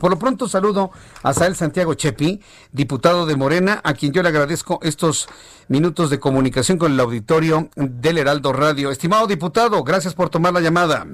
Por lo pronto saludo a Sael Santiago Chepi, diputado de Morena, a quien yo le agradezco estos minutos de comunicación con el auditorio del Heraldo Radio. Estimado diputado, gracias por tomar la llamada.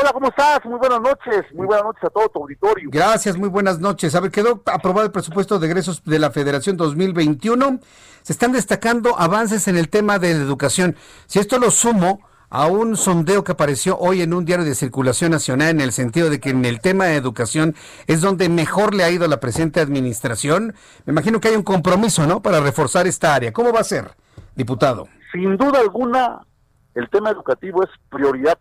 Hola, ¿cómo estás? Muy buenas noches. Muy buenas noches a todo tu auditorio. Gracias, muy buenas noches. A ver, quedó aprobado el presupuesto de egresos de la Federación 2021. Se están destacando avances en el tema de la educación. Si esto lo sumo a un sondeo que apareció hoy en un diario de circulación nacional en el sentido de que en el tema de educación es donde mejor le ha ido la presente administración, me imagino que hay un compromiso, ¿no?, para reforzar esta área. ¿Cómo va a ser, diputado? Sin duda alguna, el tema educativo es prioridad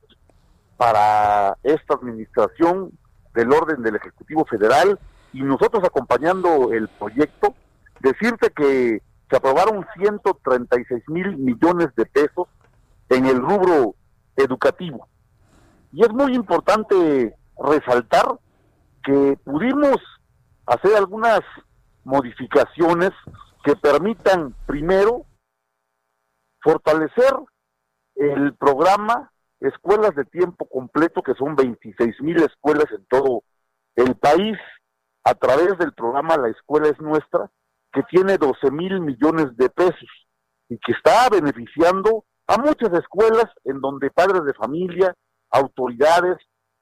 para esta administración del orden del Ejecutivo Federal y nosotros acompañando el proyecto, decirte que se aprobaron 136 mil millones de pesos en el rubro educativo. Y es muy importante resaltar que pudimos hacer algunas modificaciones que permitan, primero, fortalecer el programa escuelas de tiempo completo, que son 26 mil escuelas en todo el país, a través del programa La Escuela es Nuestra, que tiene 12 mil millones de pesos y que está beneficiando a muchas escuelas en donde padres de familia, autoridades,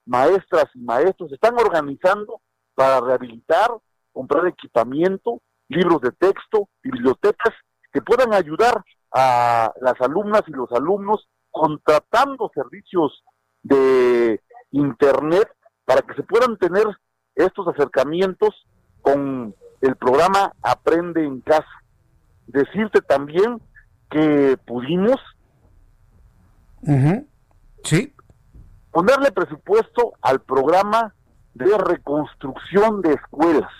maestras y maestros están organizando para rehabilitar, comprar equipamiento, libros de texto, bibliotecas que puedan ayudar a las alumnas y los alumnos contratando servicios de Internet para que se puedan tener estos acercamientos con el programa Aprende en Casa. Decirte también que pudimos sí. ponerle presupuesto al programa de reconstrucción de escuelas,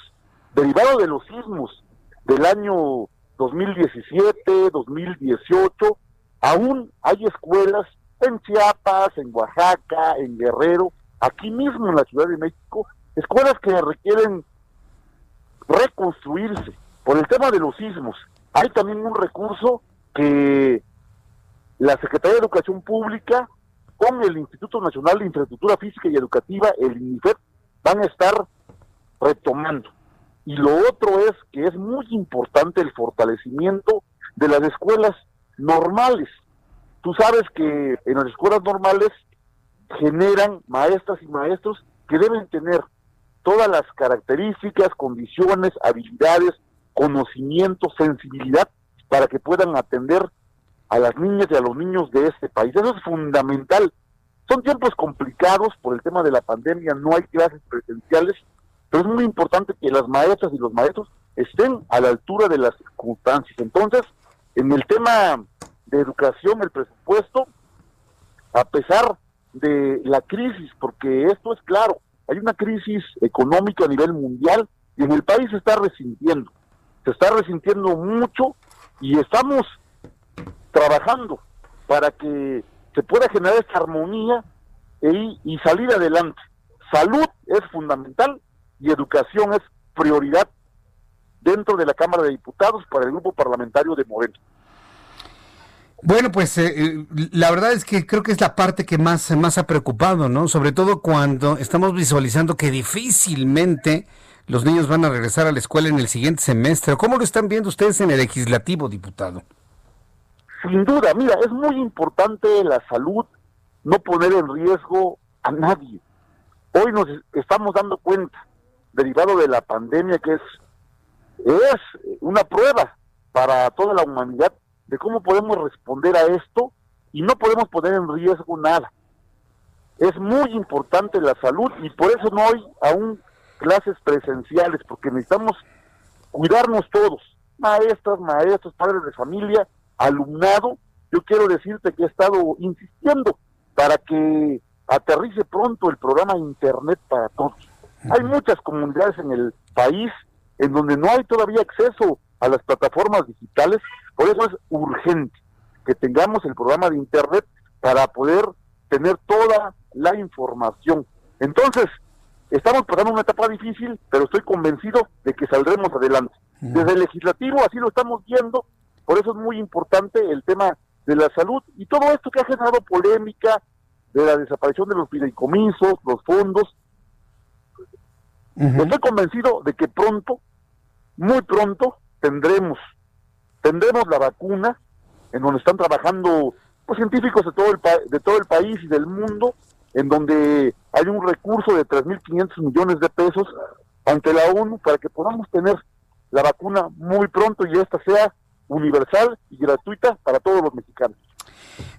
derivado de los sismos del año 2017, 2018, Aún hay escuelas en Chiapas, en Oaxaca, en Guerrero, aquí mismo en la Ciudad de México, escuelas que requieren reconstruirse por el tema de los sismos. Hay también un recurso que la Secretaría de Educación Pública con el Instituto Nacional de Infraestructura Física y Educativa, el INIFED, van a estar retomando. Y lo otro es que es muy importante el fortalecimiento de las escuelas normales. Tú sabes que en las escuelas normales generan maestras y maestros que deben tener todas las características, condiciones, habilidades, conocimiento, sensibilidad para que puedan atender a las niñas y a los niños de este país. Eso es fundamental. Son tiempos complicados por el tema de la pandemia, no hay clases presenciales, pero es muy importante que las maestras y los maestros estén a la altura de las circunstancias. Entonces, en el tema de educación, el presupuesto, a pesar de la crisis, porque esto es claro, hay una crisis económica a nivel mundial y en el país se está resintiendo, se está resintiendo mucho y estamos trabajando para que se pueda generar esta armonía e, y salir adelante. Salud es fundamental y educación es prioridad dentro de la Cámara de Diputados para el grupo parlamentario de Moreno. Bueno, pues eh, eh, la verdad es que creo que es la parte que más, más ha preocupado, ¿no? Sobre todo cuando estamos visualizando que difícilmente los niños van a regresar a la escuela en el siguiente semestre. ¿Cómo lo están viendo ustedes en el legislativo, diputado? Sin duda, mira, es muy importante la salud, no poner en riesgo a nadie. Hoy nos estamos dando cuenta, derivado de la pandemia, que es, es una prueba para toda la humanidad de cómo podemos responder a esto y no podemos poner en riesgo nada. Es muy importante la salud y por eso no hay aún clases presenciales, porque necesitamos cuidarnos todos, maestras, maestros, padres de familia, alumnado. Yo quiero decirte que he estado insistiendo para que aterrice pronto el programa Internet para todos. Hay muchas comunidades en el país en donde no hay todavía acceso a las plataformas digitales, por eso es urgente que tengamos el programa de Internet para poder tener toda la información. Entonces, estamos pasando una etapa difícil, pero estoy convencido de que saldremos adelante. Desde el legislativo así lo estamos viendo, por eso es muy importante el tema de la salud y todo esto que ha generado polémica de la desaparición de los fideicomisos, los fondos. Estoy convencido de que pronto, muy pronto, tendremos, tendremos la vacuna en donde están trabajando pues, científicos de todo el de todo el país y del mundo, en donde hay un recurso de 3.500 millones de pesos ante la ONU para que podamos tener la vacuna muy pronto y esta sea universal y gratuita para todos los mexicanos.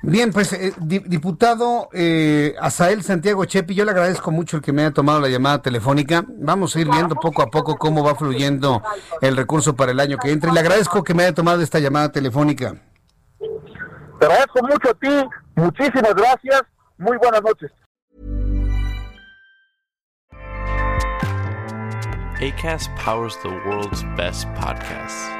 Bien, pues eh, diputado eh, Asael Santiago Chepi, yo le agradezco mucho el que me haya tomado la llamada telefónica. Vamos a ir viendo poco a poco cómo va fluyendo el recurso para el año que entra. Y le agradezco que me haya tomado esta llamada telefónica. Te agradezco mucho a ti, muchísimas gracias, muy buenas noches. ACAST powers the world's best podcasts.